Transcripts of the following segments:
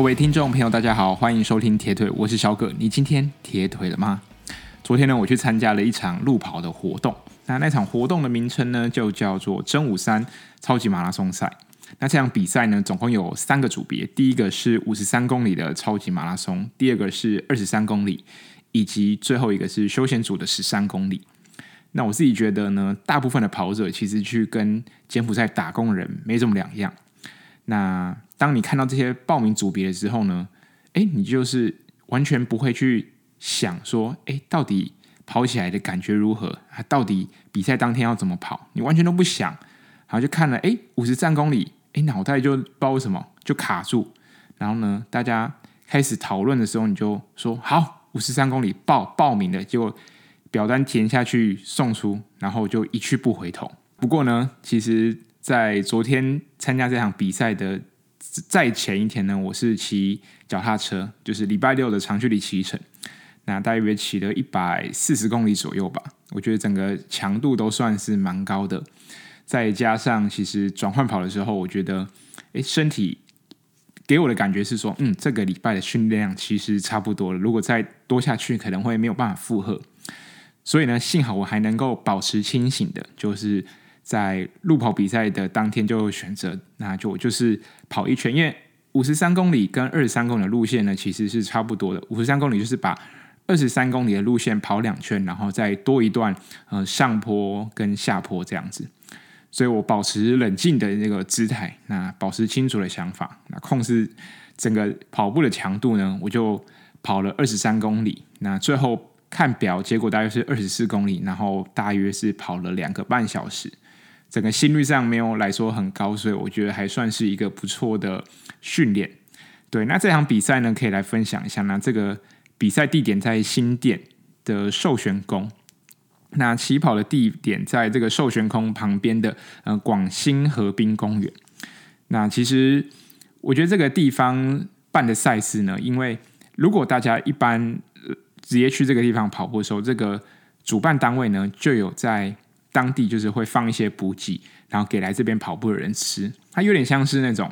各位听众朋友，大家好，欢迎收听铁腿，我是小葛。你今天铁腿了吗？昨天呢，我去参加了一场路跑的活动。那那场活动的名称呢，就叫做真武山超级马拉松赛。那这场比赛呢，总共有三个组别，第一个是五十三公里的超级马拉松，第二个是二十三公里，以及最后一个是休闲组的十三公里。那我自己觉得呢，大部分的跑者其实去跟柬埔寨打工人没什么两样。那当你看到这些报名组别的时候呢，诶，你就是完全不会去想说，诶，到底跑起来的感觉如何？啊，到底比赛当天要怎么跑？你完全都不想，然后就看了，诶，五十三公里，诶，脑袋就不知道为什么就卡住。然后呢，大家开始讨论的时候，你就说好，五十三公里报报名的，结果表单填下去送出，然后就一去不回头。不过呢，其实。在昨天参加这场比赛的在前一天呢，我是骑脚踏车，就是礼拜六的长距离骑乘，那大约骑了一百四十公里左右吧。我觉得整个强度都算是蛮高的，再加上其实转换跑的时候，我觉得诶，身体给我的感觉是说，嗯，这个礼拜的训练量其实差不多了，如果再多下去，可能会没有办法负荷。所以呢，幸好我还能够保持清醒的，就是。在路跑比赛的当天就选择，那就就是跑一圈，因为五十三公里跟二十三公里的路线呢，其实是差不多的。五十三公里就是把二十三公里的路线跑两圈，然后再多一段呃上坡跟下坡这样子。所以我保持冷静的那个姿态，那保持清楚的想法，那控制整个跑步的强度呢，我就跑了二十三公里。那最后看表，结果大约是二十四公里，然后大约是跑了两个半小时。整个心率上没有来说很高，所以我觉得还算是一个不错的训练。对，那这场比赛呢，可以来分享一下。那这个比赛地点在新店的寿玄宫，那起跑的地点在这个寿玄宫旁边的呃广兴河滨公园。那其实我觉得这个地方办的赛事呢，因为如果大家一般直接去这个地方跑步的时候，这个主办单位呢就有在。当地就是会放一些补给，然后给来这边跑步的人吃。它有点像是那种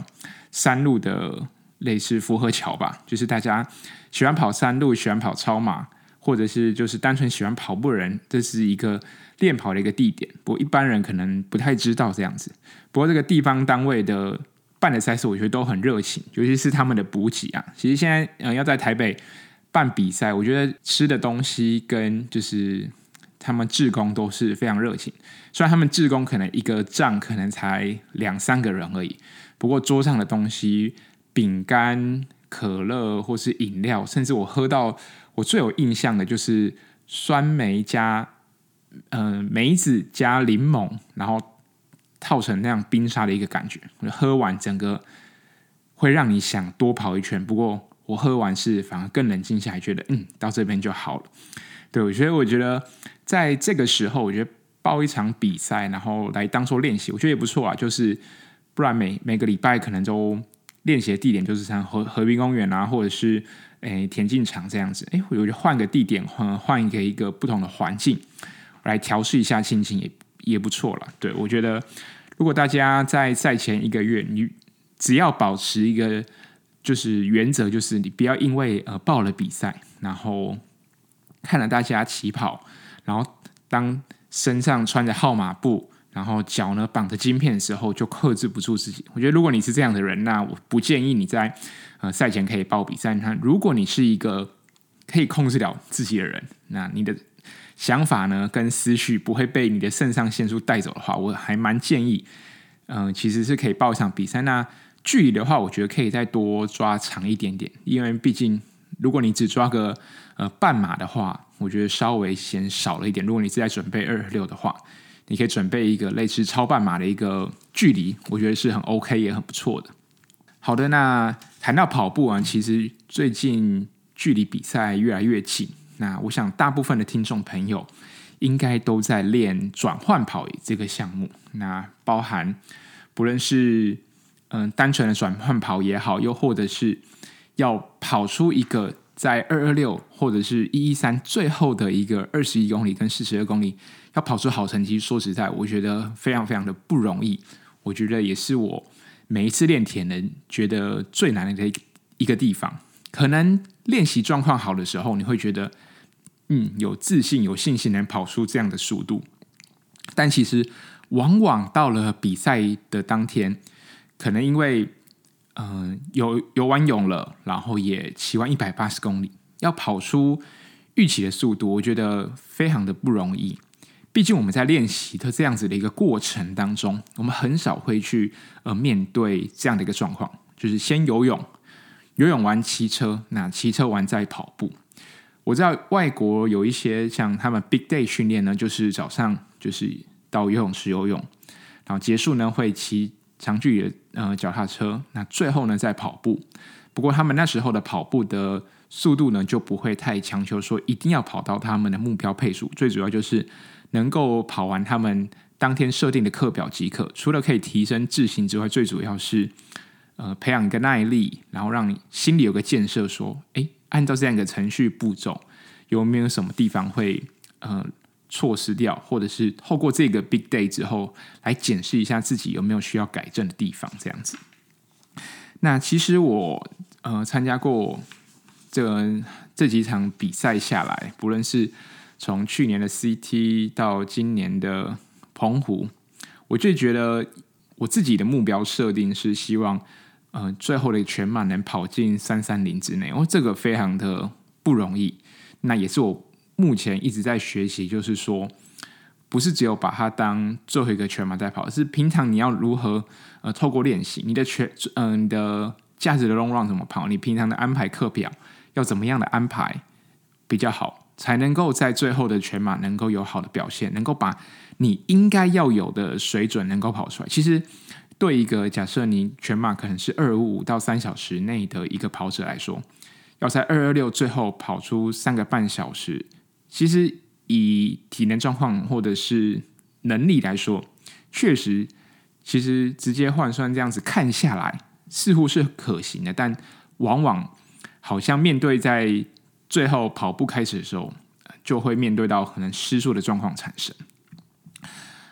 山路的类似福和桥吧，就是大家喜欢跑山路、喜欢跑超马，或者是就是单纯喜欢跑步的人，这是一个练跑的一个地点。不过一般人可能不太知道这样子。不过这个地方单位的办的赛事，我觉得都很热情，尤其是他们的补给啊。其实现在嗯要在台北办比赛，我觉得吃的东西跟就是。他们志工都是非常热情，虽然他们志工可能一个站可能才两三个人而已，不过桌上的东西，饼干、可乐或是饮料，甚至我喝到我最有印象的就是酸梅加嗯、呃、梅子加柠檬，然后套成那样冰沙的一个感觉，喝完整个会让你想多跑一圈。不过我喝完是反而更冷静下来，觉得嗯到这边就好了。对，我觉得我觉得。在这个时候，我觉得报一场比赛，然后来当做练习，我觉得也不错啊。就是不然每每个礼拜可能都练习的地点就是像河河滨公园啊，或者是诶田径场这样子。诶，我觉得换个地点，换换一个一个不同的环境，来调试一下心情也也不错了。对，我觉得如果大家在赛前一个月，你只要保持一个就是原则，就是你不要因为呃报了比赛，然后看了大家起跑。然后，当身上穿着号码布，然后脚呢绑着晶片的时候，就克制不住自己。我觉得，如果你是这样的人，那我不建议你在呃赛前可以报比赛。你看，如果你是一个可以控制了自己的人，那你的想法呢跟思绪不会被你的肾上腺素带走的话，我还蛮建议，嗯、其实是可以报一场比赛。那距离的话，我觉得可以再多抓长一点点，因为毕竟如果你只抓个呃半马的话。我觉得稍微嫌少了一点。如果你是在准备二六的话，你可以准备一个类似超半马的一个距离，我觉得是很 OK 也很不错的。好的，那谈到跑步啊，其实最近距离比赛越来越近。那我想大部分的听众朋友应该都在练转换跑这个项目。那包含不论是嗯、单纯的转换跑也好，又或者是要跑出一个。在二二六或者是一一三最后的一个二十一公里跟四十二公里，要跑出好成绩，说实在，我觉得非常非常的不容易。我觉得也是我每一次练铁人觉得最难的一一个地方，可能练习状况好的时候，你会觉得嗯有自信、有信心能跑出这样的速度，但其实往往到了比赛的当天，可能因为嗯、游游完泳了，然后也骑完一百八十公里，要跑出预期的速度，我觉得非常的不容易。毕竟我们在练习的这样子的一个过程当中，我们很少会去呃面对这样的一个状况，就是先游泳，游泳完骑车，那骑车完再跑步。我知道外国有一些像他们 big day 训练呢，就是早上就是到游泳池游泳，然后结束呢会骑长距离呃脚踏车，那最后呢再跑步。不过他们那时候的跑步的速度呢就不会太强求说一定要跑到他们的目标配速，最主要就是。能够跑完他们当天设定的课表即可，除了可以提升自信之外，最主要是呃培养一个耐力，然后让你心里有个建设，说，诶，按照这样一个程序步骤，有没有什么地方会呃错失掉，或者是透过这个 big day 之后来检视一下自己有没有需要改正的地方，这样子。那其实我呃参加过这这几场比赛下来，不论是从去年的 CT 到今年的澎湖，我就觉得我自己的目标设定是希望，呃，最后的全马能跑进三三零之内。哦，这个非常的不容易。那也是我目前一直在学习，就是说，不是只有把它当最后一个全马在跑，是平常你要如何呃透过练习，你的全嗯、你的价值的 long run 怎么跑，你平常的安排课表要怎么样的安排比较好。才能够在最后的全马能够有好的表现，能够把你应该要有的水准能够跑出来。其实，对一个假设你全马可能是二五五到三小时内的一个跑者来说，要在二二六最后跑出三个半小时，其实以体能状况或者是能力来说，确实，其实直接换算这样子看下来似乎是可行的，但往往好像面对在。最后跑步开始的时候，就会面对到可能失速的状况产生。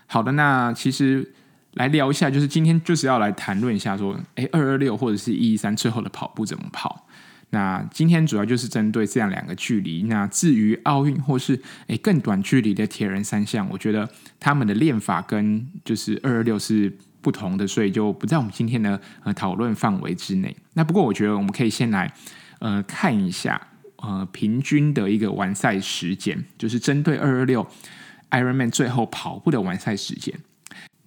好的，那其实来聊一下，就是今天就是要来谈论一下说，诶，二二六或者是一一三最后的跑步怎么跑？那今天主要就是针对这样两个距离。那至于奥运或是诶更短距离的铁人三项，我觉得他们的练法跟就是二二六是不同的，所以就不在我们今天的呃讨论范围之内。那不过我觉得我们可以先来呃看一下。呃，平均的一个完赛时间，就是针对二二六 Ironman 最后跑步的完赛时间，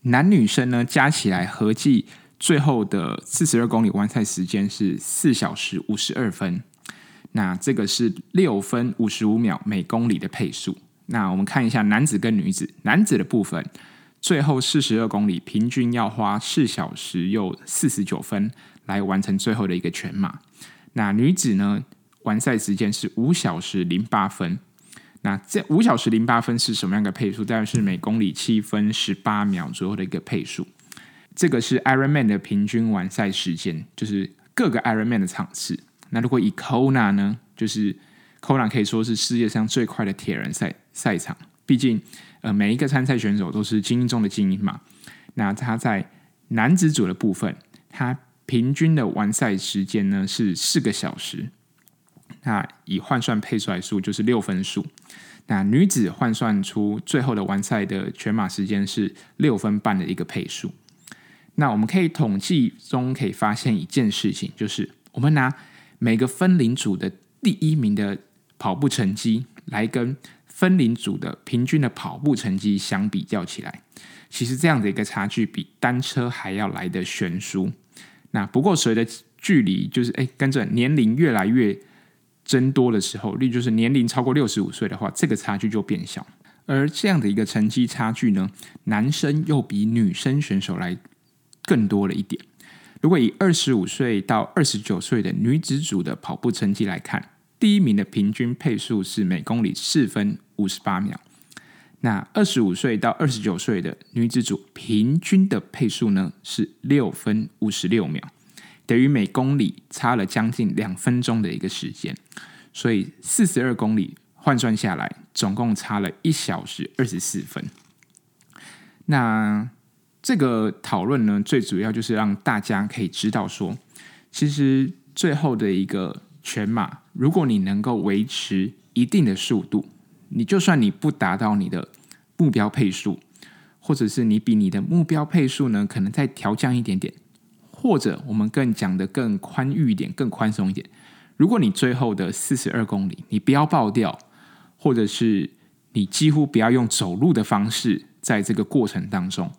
男女生呢加起来合计最后的四十二公里完赛时间是四小时五十二分，那这个是六分五十五秒每公里的配速。那我们看一下男子跟女子，男子的部分最后四十二公里平均要花四小时又四十九分来完成最后的一个全马，那女子呢？完赛时间是五小时零八分，那这五小时零八分是什么样的配速？大概是每公里七分十八秒左右的一个配速。这个是 Ironman 的平均完赛时间，就是各个 Ironman 的场次。那如果以 Kona 呢，就是 Kona 可以说是世界上最快的铁人赛赛场。毕竟，呃，每一个参赛选手都是精英中的精英嘛。那他在男子组的部分，他平均的完赛时间呢是四个小时。那以换算配出来数就是六分数。那女子换算出最后的完赛的全马时间是六分半的一个配数。那我们可以统计中可以发现一件事情，就是我们拿每个分龄组的第一名的跑步成绩来跟分龄组的平均的跑步成绩相比较起来，其实这样的一个差距比单车还要来的悬殊。那不过随着距离就是哎跟着年龄越来越增多的时候，例如就是年龄超过六十五岁的话，这个差距就变小。而这样的一个成绩差距呢，男生又比女生选手来更多了一点。如果以二十五岁到二十九岁的女子组的跑步成绩来看，第一名的平均配速是每公里四分五十八秒。那二十五岁到二十九岁的女子组平均的配速呢是六分五十六秒。等于每公里差了将近两分钟的一个时间，所以四十二公里换算下来，总共差了一小时二十四分。那这个讨论呢，最主要就是让大家可以知道说，其实最后的一个全马，如果你能够维持一定的速度，你就算你不达到你的目标配速，或者是你比你的目标配速呢，可能再调降一点点，或者我们更讲的更宽裕一点，更宽松一点。如果你最后的四十二公里，你不要爆掉，或者是你几乎不要用走路的方式，在这个过程当中，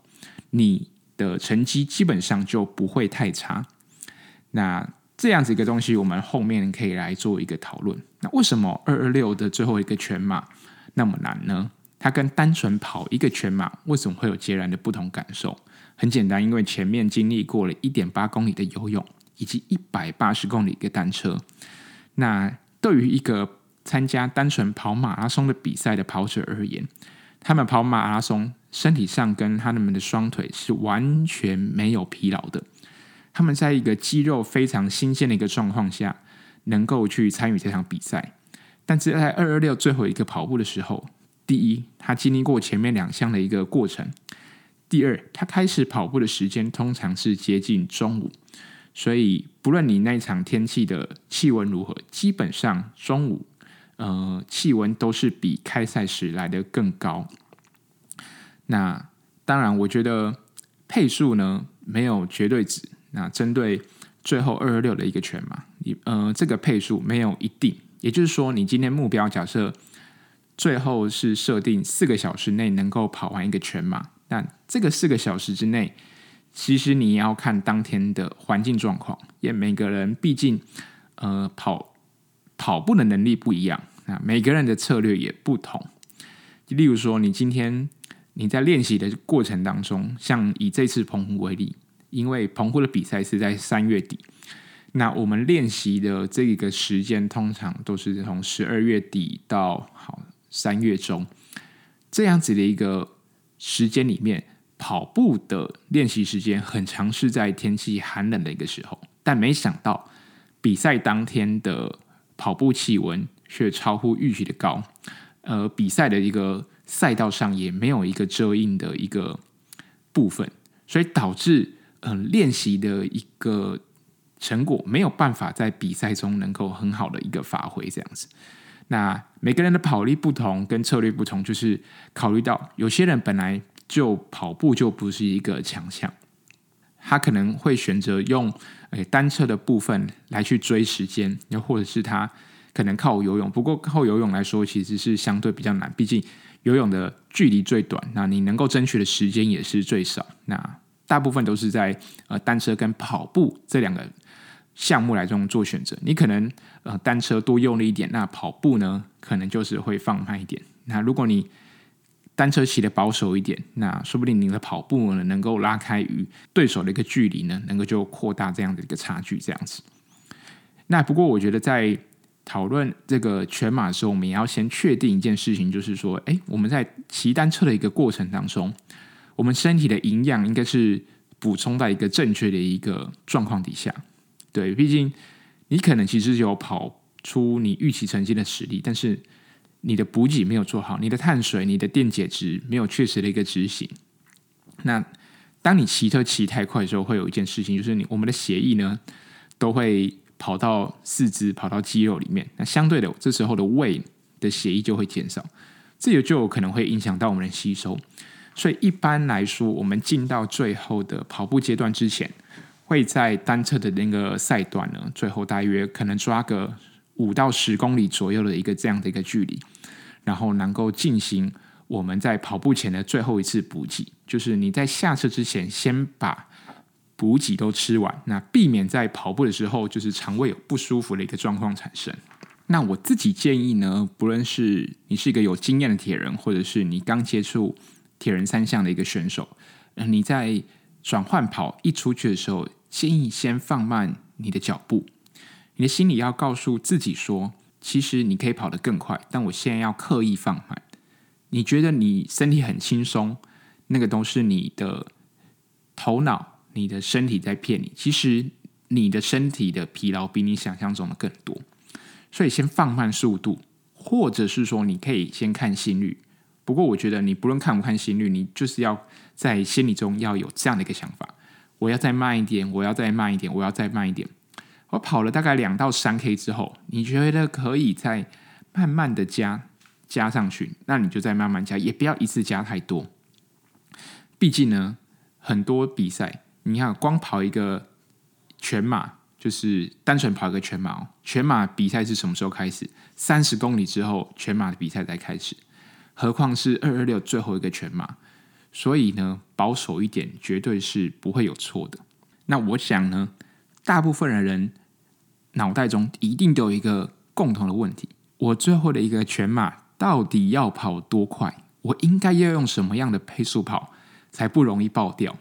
你的成绩基本上就不会太差。那这样子一个东西，我们后面可以来做一个讨论。那为什么二二六的最后一个全马那么难呢？它跟单纯跑一个全马为什么会有截然的不同感受？很简单，因为前面经历过了一点八公里的游泳，以及一百八十公里的单车。那对于一个参加单纯跑马拉松的比赛的跑者而言，他们跑马拉松，身体上跟他们的双腿是完全没有疲劳的。他们在一个肌肉非常新鲜的一个状况下，能够去参与这场比赛。但是在二二六最后一个跑步的时候，第一，他经历过前面两项的一个过程；第二，他开始跑步的时间通常是接近中午，所以不论你那一场天气的气温如何，基本上中午呃气温都是比开赛时来得更高。那当然，我觉得配速呢没有绝对值。那针对最后二二六的一个全马，你呃这个配速没有一定，也就是说，你今天目标假设最后是设定四个小时内能够跑完一个全马，但这个四个小时之内，其实你要看当天的环境状况，因为每个人毕竟呃跑跑步的能力不一样，那每个人的策略也不同。例如说，你今天你在练习的过程当中，像以这次澎湖为例。因为澎湖的比赛是在三月底，那我们练习的这个时间通常都是从十二月底到好三月中这样子的一个时间里面，跑步的练习时间很长，是在天气寒冷的一个时候。但没想到比赛当天的跑步气温却超乎预期的高，呃，比赛的一个赛道上也没有一个遮阴的一个部分，所以导致。嗯，练习的一个成果没有办法在比赛中能够很好的一个发挥，这样子。那每个人的跑力不同，跟策略不同，就是考虑到有些人本来就跑步就不是一个强项，他可能会选择用诶单车的部分来去追时间，又或者是他可能靠游泳。不过靠游泳来说，其实是相对比较难，毕竟游泳的距离最短，那你能够争取的时间也是最少。那大部分都是在呃单车跟跑步这两个项目来中做选择。你可能呃单车多用力一点，那跑步呢可能就是会放慢一点。那如果你单车骑的保守一点，那说不定你的跑步呢能够拉开与对手的一个距离呢，能够就扩大这样的一个差距。这样子。那不过我觉得在讨论这个全马的时候，我们也要先确定一件事情，就是说，诶，我们在骑单车的一个过程当中。我们身体的营养应该是补充在一个正确的一个状况底下，对，毕竟你可能其实有跑出你预期成绩的实力，但是你的补给没有做好，你的碳水、你的电解质没有确实的一个执行。那当你骑车骑太快的时候，会有一件事情，就是你我们的血液呢都会跑到四肢、跑到肌肉里面，那相对的，这时候的胃的血液就会减少，这也就有可能会影响到我们的吸收。所以一般来说，我们进到最后的跑步阶段之前，会在单车的那个赛段呢，最后大约可能抓个五到十公里左右的一个这样的一个距离，然后能够进行我们在跑步前的最后一次补给，就是你在下车之前先把补给都吃完，那避免在跑步的时候就是肠胃有不舒服的一个状况产生。那我自己建议呢，不论是你是一个有经验的铁人，或者是你刚接触。铁人三项的一个选手，你在转换跑一出去的时候，建议先放慢你的脚步。你的心里要告诉自己说，其实你可以跑得更快，但我现在要刻意放慢。你觉得你身体很轻松，那个都是你的头脑、你的身体在骗你。其实你的身体的疲劳比你想象中的更多，所以先放慢速度，或者是说，你可以先看心率。不过，我觉得你不论看不看心率，你就是要在心里中要有这样的一个想法：我要再慢一点，我要再慢一点，我要再慢一点。我跑了大概两到三 K 之后，你觉得可以再慢慢的加加上去，那你就再慢慢加，也不要一次加太多。毕竟呢，很多比赛，你看光跑一个全马，就是单纯跑一个全马哦，全马比赛是什么时候开始？三十公里之后，全马的比赛才开始。何况是二二六最后一个全马，所以呢，保守一点，绝对是不会有错的。那我想呢，大部分的人。脑袋中一定都有一个共同的问题：我最后的一个全马到底要跑多快？我应该要用什么样的配速跑才不容易爆掉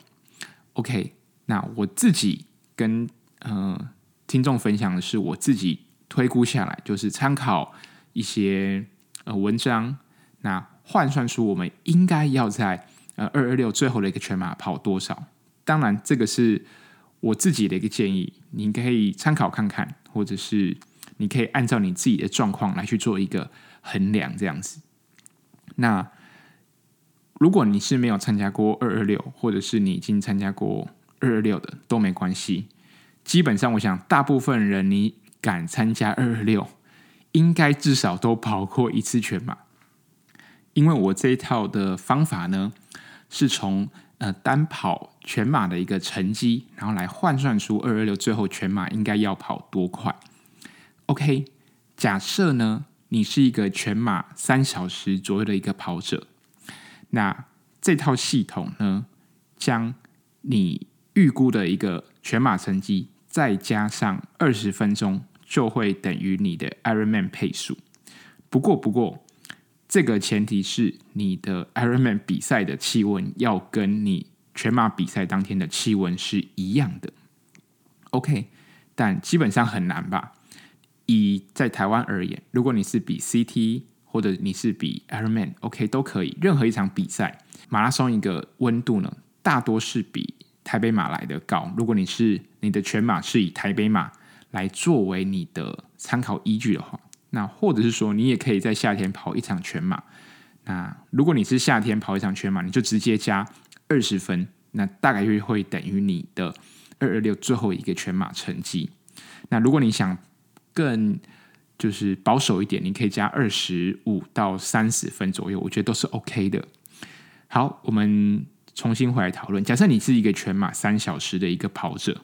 ？OK，那我自己跟呃听众分享的是，我自己推估下来，就是参考一些呃文章，那换算出我们应该要在呃二二六最后的一个全马跑多少。当然，这个是我自己的一个建议，你可以参考看看。或者是你可以按照你自己的状况来去做一个衡量，这样子。那如果你是没有参加过二二六，或者是你已经参加过二二六的，都没关系。基本上，我想大部分人你敢参加二二六，应该至少都跑过一次全马。因为我这一套的方法呢，是从呃单跑。全马的一个成绩，然后来换算出二二六最后全马应该要跑多快。OK，假设呢，你是一个全马三小时左右的一个跑者，那这套系统呢，将你预估的一个全马成绩再加上二十分钟，就会等于你的 Ironman 配速。不过，不过这个前提是你的 Ironman 比赛的气温要跟你。全马比赛当天的气温是一样的，OK，但基本上很难吧？以在台湾而言，如果你是比 CT 或者你是比 Ironman，OK 都可以。任何一场比赛，马拉松一个温度呢，大多是比台北马来的高。如果你是你的全马是以台北马来作为你的参考依据的话，那或者是说你也可以在夏天跑一场全马。那如果你是夏天跑一场全马，你就直接加。二十分，那大概率会等于你的二二六最后一个全马成绩。那如果你想更就是保守一点，你可以加二十五到三十分左右，我觉得都是 OK 的。好，我们重新回来讨论。假设你是一个全马三小时的一个跑者，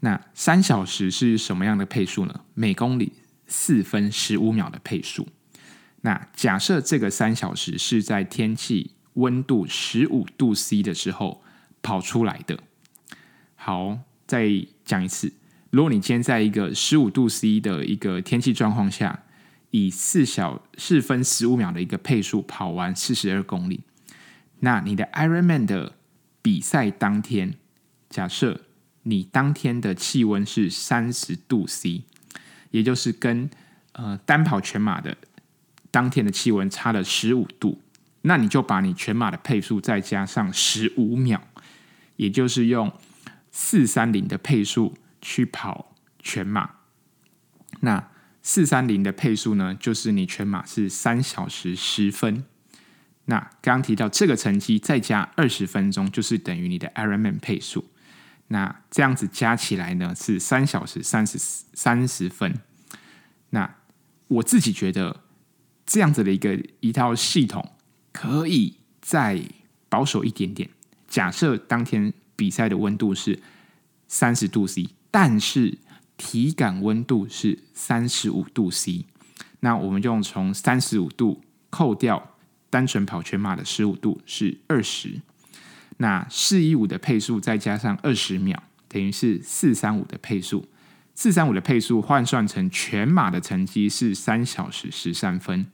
那三小时是什么样的配速呢？每公里四分十五秒的配速。那假设这个三小时是在天气。温度十五度 C 的时候跑出来的。好，再讲一次。如果你今天在一个十五度 C 的一个天气状况下，以四小四分十五秒的一个配速跑完四十二公里，那你的 Ironman 的比赛当天，假设你当天的气温是三十度 C，也就是跟呃单跑全马的当天的气温差了十五度。那你就把你全马的配速再加上十五秒，也就是用四三零的配速去跑全马。那四三零的配速呢，就是你全马是三小时十分。那刚刚提到这个成绩再加二十分钟，就是等于你的 Ironman 配速。那这样子加起来呢，是三小时三十三十分。那我自己觉得这样子的一个一套系统。可以再保守一点点。假设当天比赛的温度是三十度 C，但是体感温度是三十五度 C，那我们就用从三十五度扣掉单纯跑全马的十五度是二十，那四一五的配速再加上二十秒，等于是四三五的配速。四三五的配速换算成全马的成绩是三小时十三分。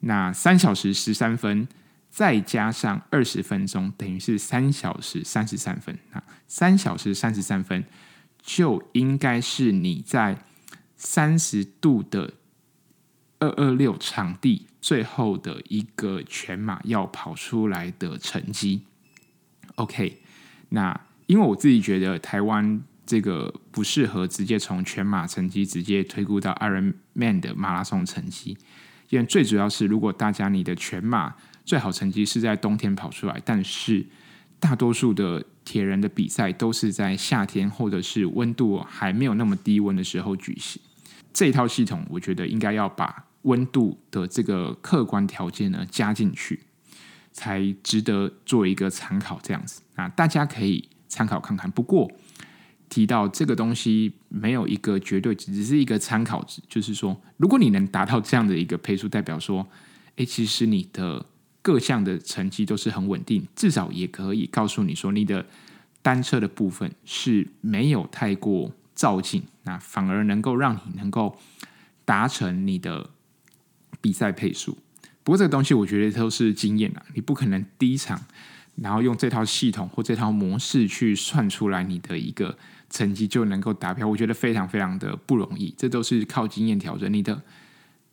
那三小时十三分，再加上二十分钟，等于是三小时三十三分。那三小时三十三分，就应该是你在三十度的二二六场地最后的一个全马要跑出来的成绩。OK，那因为我自己觉得台湾这个不适合直接从全马成绩直接推估到 Ironman 的马拉松成绩。因为最主要是，如果大家你的全马最好成绩是在冬天跑出来，但是大多数的铁人的比赛都是在夏天或者是温度还没有那么低温的时候举行。这一套系统，我觉得应该要把温度的这个客观条件呢加进去，才值得做一个参考。这样子啊，大家可以参考看看。不过提到这个东西没有一个绝对值，只是一个参考值。就是说，如果你能达到这样的一个配速，代表说，诶，其实你的各项的成绩都是很稳定，至少也可以告诉你说，你的单车的部分是没有太过照进，那反而能够让你能够达成你的比赛配速。不过这个东西我觉得都是经验啊，你不可能第一场然后用这套系统或这套模式去算出来你的一个成绩就能够达标，我觉得非常非常的不容易。这都是靠经验调整你的。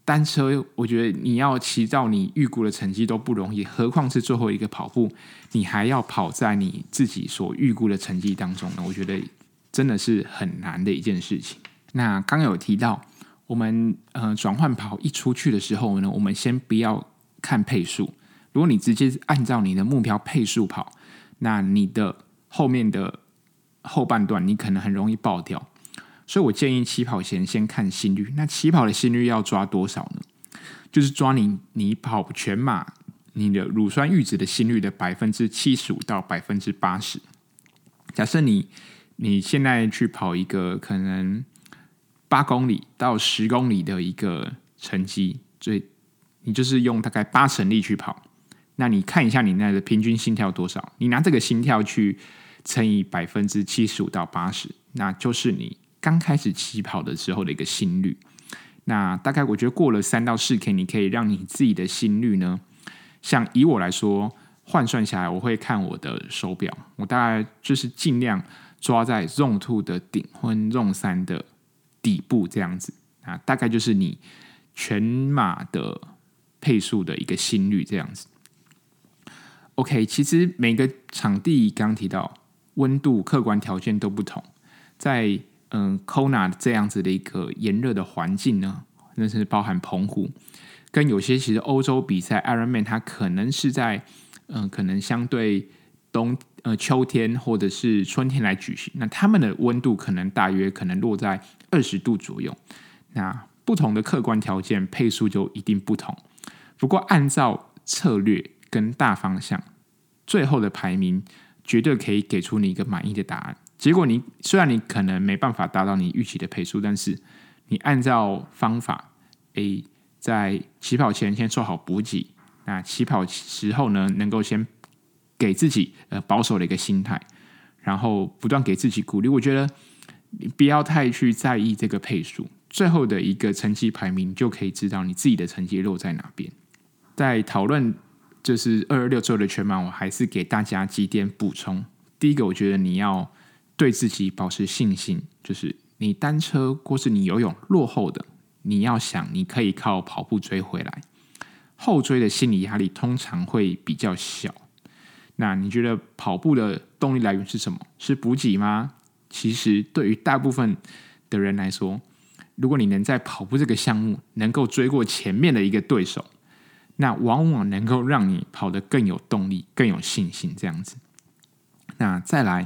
单车，我觉得你要骑到你预估的成绩都不容易，何况是最后一个跑步，你还要跑在你自己所预估的成绩当中呢？我觉得真的是很难的一件事情。那刚有提到，我们呃转换跑一出去的时候呢，我们先不要看配速。如果你直接按照你的目标配速跑，那你的后面的后半段你可能很容易爆掉。所以我建议起跑前先看心率。那起跑的心率要抓多少呢？就是抓你你跑全马你的乳酸阈值的心率的百分之七十五到百分之八十。假设你你现在去跑一个可能八公里到十公里的一个成绩，所以你就是用大概八成力去跑。那你看一下你那个平均心跳多少？你拿这个心跳去乘以百分之七十五到八十，那就是你。刚开始起跑的时候的一个心率，那大概我觉得过了三到四 K，你可以让你自己的心率呢，像以我来说换算下来，我会看我的手表，我大概就是尽量抓在 Zone Two 的顶或 Zone 三的底部这样子。啊，大概就是你全马的配速的一个心率这样子。OK，其实每个场地刚提到温度客观条件都不同，在嗯，Kona 这样子的一个炎热的环境呢，那是包含澎湖，跟有些其实欧洲比赛 Ironman 它可能是在嗯，可能相对冬呃秋天或者是春天来举行，那他们的温度可能大约可能落在二十度左右。那不同的客观条件配速就一定不同。不过按照策略跟大方向，最后的排名绝对可以给出你一个满意的答案。结果你虽然你可能没办法达到你预期的配速，但是你按照方法，A 在起跑前先做好补给，那起跑时候呢，能够先给自己呃保守的一个心态，然后不断给自己鼓励。我觉得你不要太去在意这个配速，最后的一个成绩排名就可以知道你自己的成绩落在哪边。在讨论就是二二六周的全马，我还是给大家几点补充。第一个，我觉得你要。对自己保持信心，就是你单车或是你游泳落后的，你要想你可以靠跑步追回来。后追的心理压力通常会比较小。那你觉得跑步的动力来源是什么？是补给吗？其实对于大部分的人来说，如果你能在跑步这个项目能够追过前面的一个对手，那往往能够让你跑得更有动力、更有信心。这样子，那再来。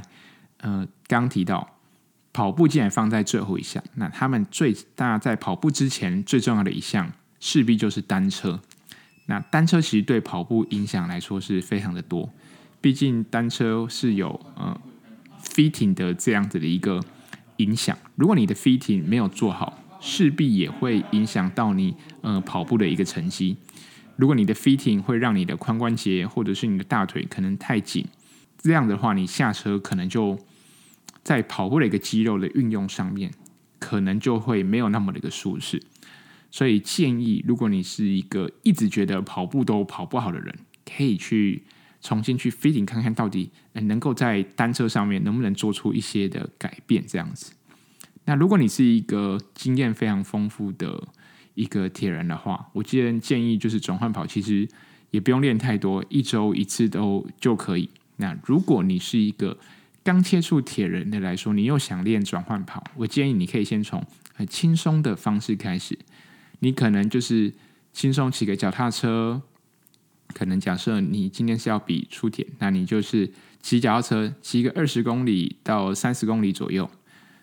呃，刚提到跑步既然放在最后一项，那他们最大在跑步之前最重要的一项，势必就是单车。那单车其实对跑步影响来说是非常的多，毕竟单车是有呃 fitting 的这样子的一个影响。如果你的 fitting 没有做好，势必也会影响到你呃跑步的一个成绩。如果你的 fitting 会让你的髋关节或者是你的大腿可能太紧，这样的话你下车可能就。在跑步的一个肌肉的运用上面，可能就会没有那么的一个舒适，所以建议，如果你是一个一直觉得跑步都跑不好的人，可以去重新去 fitting 看看到底能够在单车上面能不能做出一些的改变，这样子。那如果你是一个经验非常丰富的一个铁人的话，我建建议就是转换跑，其实也不用练太多，一周一次都就可以。那如果你是一个刚接触铁人的来说，你又想练转换跑，我建议你可以先从很轻松的方式开始。你可能就是轻松骑个脚踏车，可能假设你今天是要比出铁，那你就是骑脚踏车骑个二十公里到三十公里左右。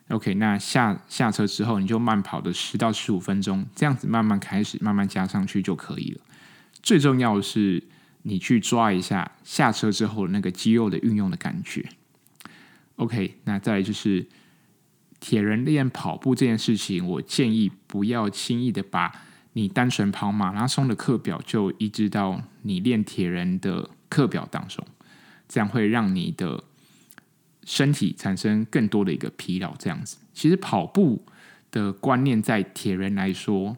OK，那下下车之后，你就慢跑的十到十五分钟，这样子慢慢开始，慢慢加上去就可以了。最重要的是，你去抓一下下车之后那个肌肉的运用的感觉。OK，那再来就是铁人练跑步这件事情，我建议不要轻易的把你单纯跑马拉松的课表就移植到你练铁人的课表当中，这样会让你的。身体产生更多的一个疲劳，这样子。其实跑步的观念，在铁人来说，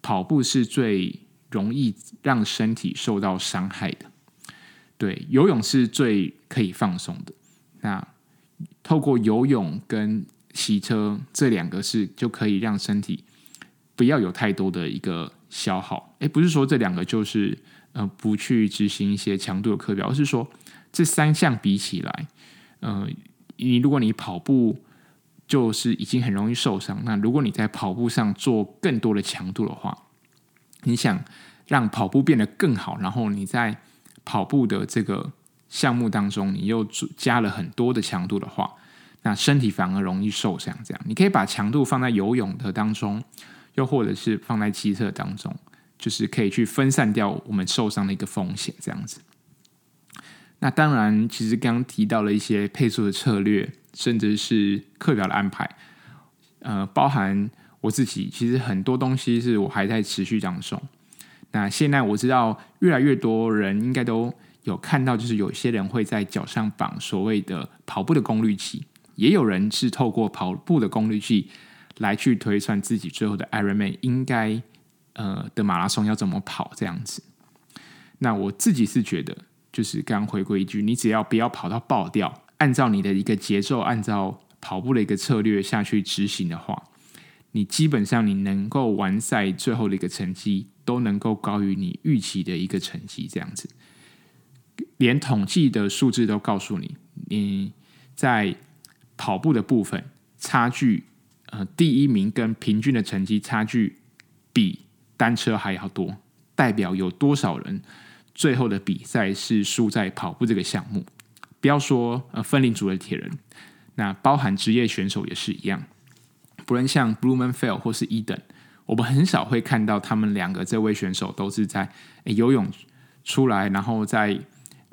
跑步是最容易让身体受到伤害的。对，游泳是最可以放松的。那透过游泳跟骑车这两个是就可以让身体不要有太多的一个消耗。诶，不是说这两个就是呃不去执行一些强度的课表，而是说这三项比起来。呃，你如果你跑步就是已经很容易受伤，那如果你在跑步上做更多的强度的话，你想让跑步变得更好，然后你在跑步的这个项目当中，你又加了很多的强度的话，那身体反而容易受伤。这样，你可以把强度放在游泳的当中，又或者是放在骑车当中，就是可以去分散掉我们受伤的一个风险，这样子。那当然，其实刚刚提到了一些配速的策略，甚至是课表的安排，呃，包含我自己，其实很多东西是我还在持续当中。那现在我知道，越来越多人应该都有看到，就是有些人会在脚上绑所谓的跑步的功率计，也有人是透过跑步的功率计来去推算自己最后的 Ironman 应该呃的马拉松要怎么跑这样子。那我自己是觉得。就是刚回归一句，你只要不要跑到爆掉，按照你的一个节奏，按照跑步的一个策略下去执行的话，你基本上你能够完赛最后的一个成绩都能够高于你预期的一个成绩，这样子，连统计的数字都告诉你，你在跑步的部分差距，呃，第一名跟平均的成绩差距比单车还要多，代表有多少人？最后的比赛是输在跑步这个项目，不要说呃分龄组的铁人，那包含职业选手也是一样。不论像 Blummenfelt 或是 Eden，我们很少会看到他们两个这位选手都是在游泳出来，然后在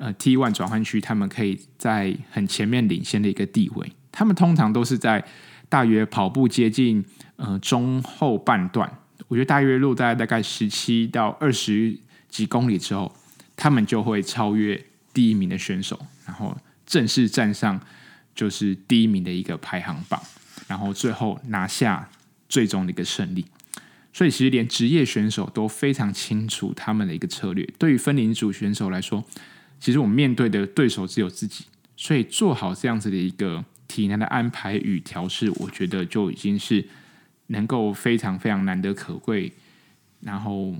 呃 T one 转换区，他们可以在很前面领先的一个地位。他们通常都是在大约跑步接近呃中后半段，我觉得大约落在大概十七到二十几公里之后。他们就会超越第一名的选手，然后正式站上就是第一名的一个排行榜，然后最后拿下最终的一个胜利。所以，其实连职业选手都非常清楚他们的一个策略。对于分龄组选手来说，其实我们面对的对手只有自己，所以做好这样子的一个体能的安排与调试，我觉得就已经是能够非常非常难得可贵。然后。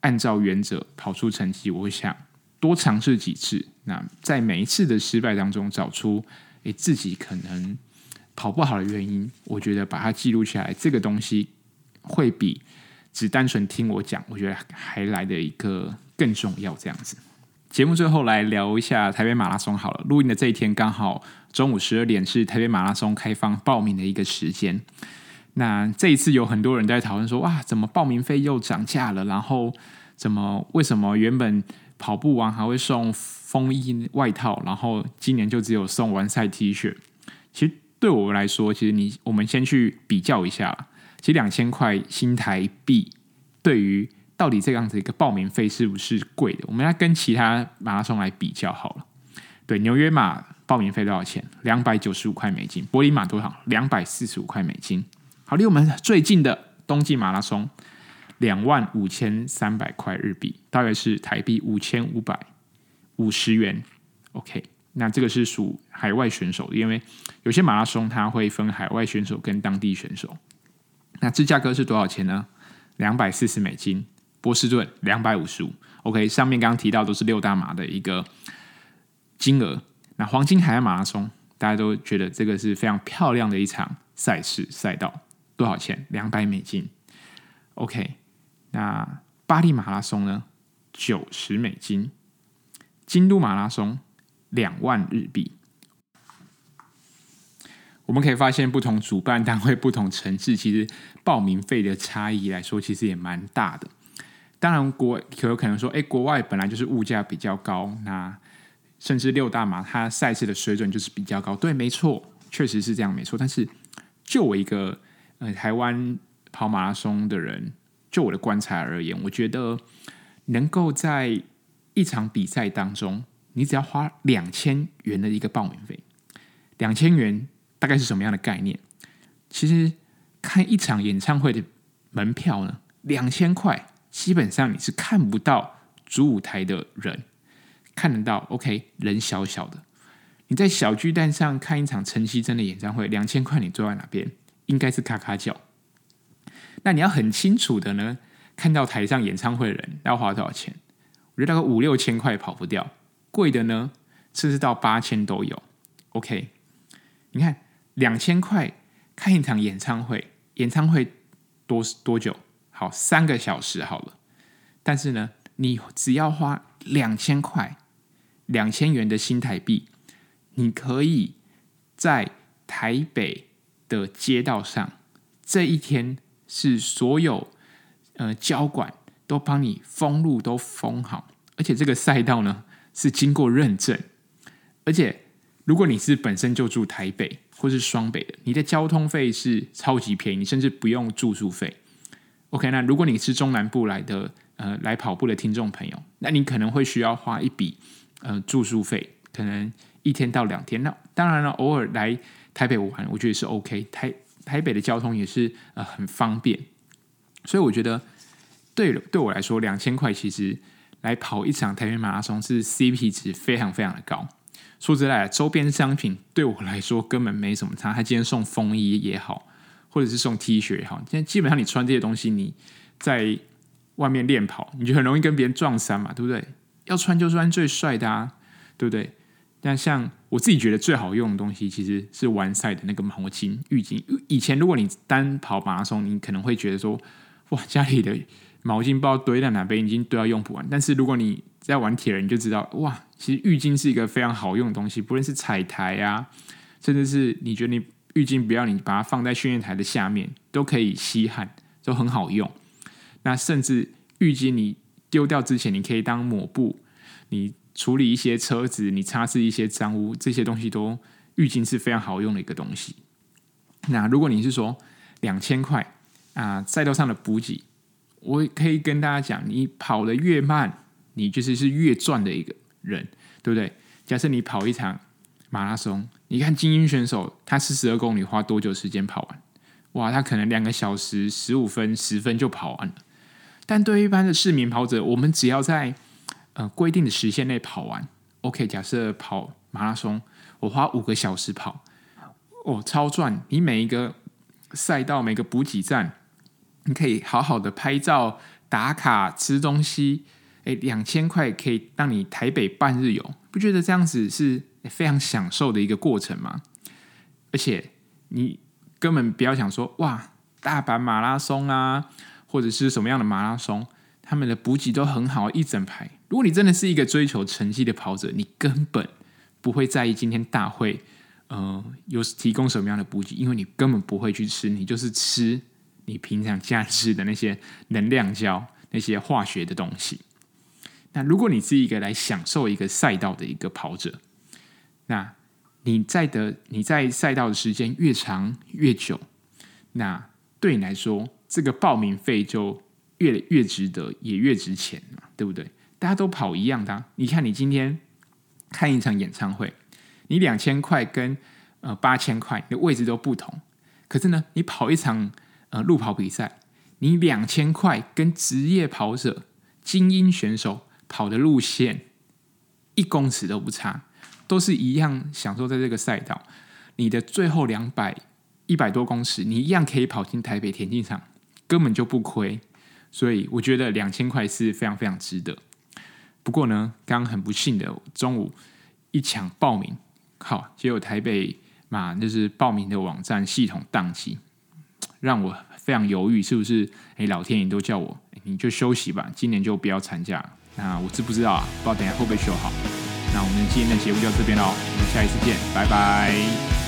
按照原则跑出成绩，我会想多尝试几次。那在每一次的失败当中，找出诶自己可能跑不好的原因，我觉得把它记录下来，这个东西会比只单纯听我讲，我觉得还来的一个更重要。这样子，节目最后来聊一下台北马拉松好了。录音的这一天刚好中午十二点是台北马拉松开放报名的一个时间。那这一次有很多人在讨论说，哇，怎么报名费又涨价了？然后怎么为什么原本跑步完还会送风衣外套，然后今年就只有送完赛 T 恤？其实对我来说，其实你我们先去比较一下，其实两千块新台币对于到底这样子一个报名费是不是贵的？我们要跟其他马拉松来比较好了。对，纽约马报名费多少钱？两百九十五块美金。柏林马多少？两百四十五块美金。好，离我们最近的冬季马拉松，两万五千三百块日币，大约是台币五千五百五十元。OK，那这个是属海外选手，因为有些马拉松它会分海外选手跟当地选手。那芝加哥是多少钱呢？两百四十美金。波士顿两百五十五。OK，上面刚刚提到都是六大马的一个金额。那黄金海岸马拉松，大家都觉得这个是非常漂亮的一场赛事赛道。多少钱？两百美金。OK，那巴黎马拉松呢？九十美金。京都马拉松两万日币。我们可以发现，不同主办单位、不同城市，其实报名费的差异来说，其实也蛮大的。当然，国可有可能说，哎，国外本来就是物价比较高，那甚至六大马它赛事的水准就是比较高。对，没错，确实是这样，没错。但是，就我一个呃台湾跑马拉松的人，就我的观察而言，我觉得能够在一场比赛当中，你只要花两千元的一个报名费，两千元。大概是什么样的概念？其实看一场演唱会的门票呢，两千块，基本上你是看不到主舞台的人，看得到。OK，人小小的，你在小巨蛋上看一场陈绮贞的演唱会，两千块你坐在哪边？应该是咔咔叫。那你要很清楚的呢，看到台上演唱会的人要花多少钱？我觉得大概五六千块跑不掉，贵的呢，甚至到八千都有。OK，你看。两千块看一场演唱会，演唱会多多久？好，三个小时好了。但是呢，你只要花两千块，两千元的新台币，你可以在台北的街道上，这一天是所有呃交管都帮你封路都封好，而且这个赛道呢是经过认证，而且如果你是本身就住台北。或是双北的，你的交通费是超级便宜，甚至不用住宿费。OK，那如果你是中南部来的，呃，来跑步的听众朋友，那你可能会需要花一笔呃住宿费，可能一天到两天。那当然了，偶尔来台北玩，我觉得是 OK。台台北的交通也是呃很方便，所以我觉得对对我来说，两千块其实来跑一场台北马拉松是 CP 值非常非常的高。说实在，周边商品对我来说根本没什么差。他今天送风衣也好，或者是送 T 恤也好，现在基本上你穿这些东西，你在外面练跑，你就很容易跟别人撞衫嘛，对不对？要穿就穿最帅的啊，对不对？但像我自己觉得最好用的东西，其实是完赛的那个毛巾、浴巾。以前如果你单跑马拉松，你可能会觉得说，哇，家里的毛巾不知道堆在哪边，已经堆到用不完。但是如果你在玩铁人，你就知道，哇。其实浴巾是一个非常好用的东西，不论是踩台啊，甚至是你觉得你浴巾不要你把它放在训练台的下面，都可以吸汗，都很好用。那甚至浴巾你丢掉之前，你可以当抹布，你处理一些车子，你擦拭一些脏污，这些东西都浴巾是非常好用的一个东西。那如果你是说两千块啊，赛道上的补给，我可以跟大家讲，你跑得越慢，你就是是越赚的一个。人对不对？假设你跑一场马拉松，你看精英选手他四十二公里花多久时间跑完？哇，他可能两个小时十五分、十分就跑完了。但对于一般的市民跑者，我们只要在呃规定的时限内跑完，OK。假设跑马拉松，我花五个小时跑，哦，超赚！你每一个赛道、每个补给站，你可以好好的拍照、打卡、吃东西。诶，两千块可以让你台北半日游，不觉得这样子是非常享受的一个过程嘛？而且你根本不要想说哇，大阪马拉松啊，或者是什么样的马拉松，他们的补给都很好，一整排。如果你真的是一个追求成绩的跑者，你根本不会在意今天大会呃有提供什么样的补给，因为你根本不会去吃，你就是吃你平常家吃的那些能量胶、那些化学的东西。那如果你是一个来享受一个赛道的一个跑者，那你在的你在赛道的时间越长越久，那对你来说，这个报名费就越越值得，也越值钱嘛，对不对？大家都跑一样的，你看你今天看一场演唱会，你两千块跟呃八千块，你的位置都不同。可是呢，你跑一场呃路跑比赛，你两千块跟职业跑者、精英选手。跑的路线一公尺都不差，都是一样享受在这个赛道。你的最后两百一百多公尺，你一样可以跑进台北田径场，根本就不亏。所以我觉得两千块是非常非常值得。不过呢，刚刚很不幸的中午一抢报名，好，结果台北嘛，就是报名的网站系统宕机，让我非常犹豫，是不是？哎，老天爷都叫我，你就休息吧，今年就不要参加。那我知不知道啊？不知道等下会不会修好？那我们今天的节目就到这边喽，我们下一次见，拜拜。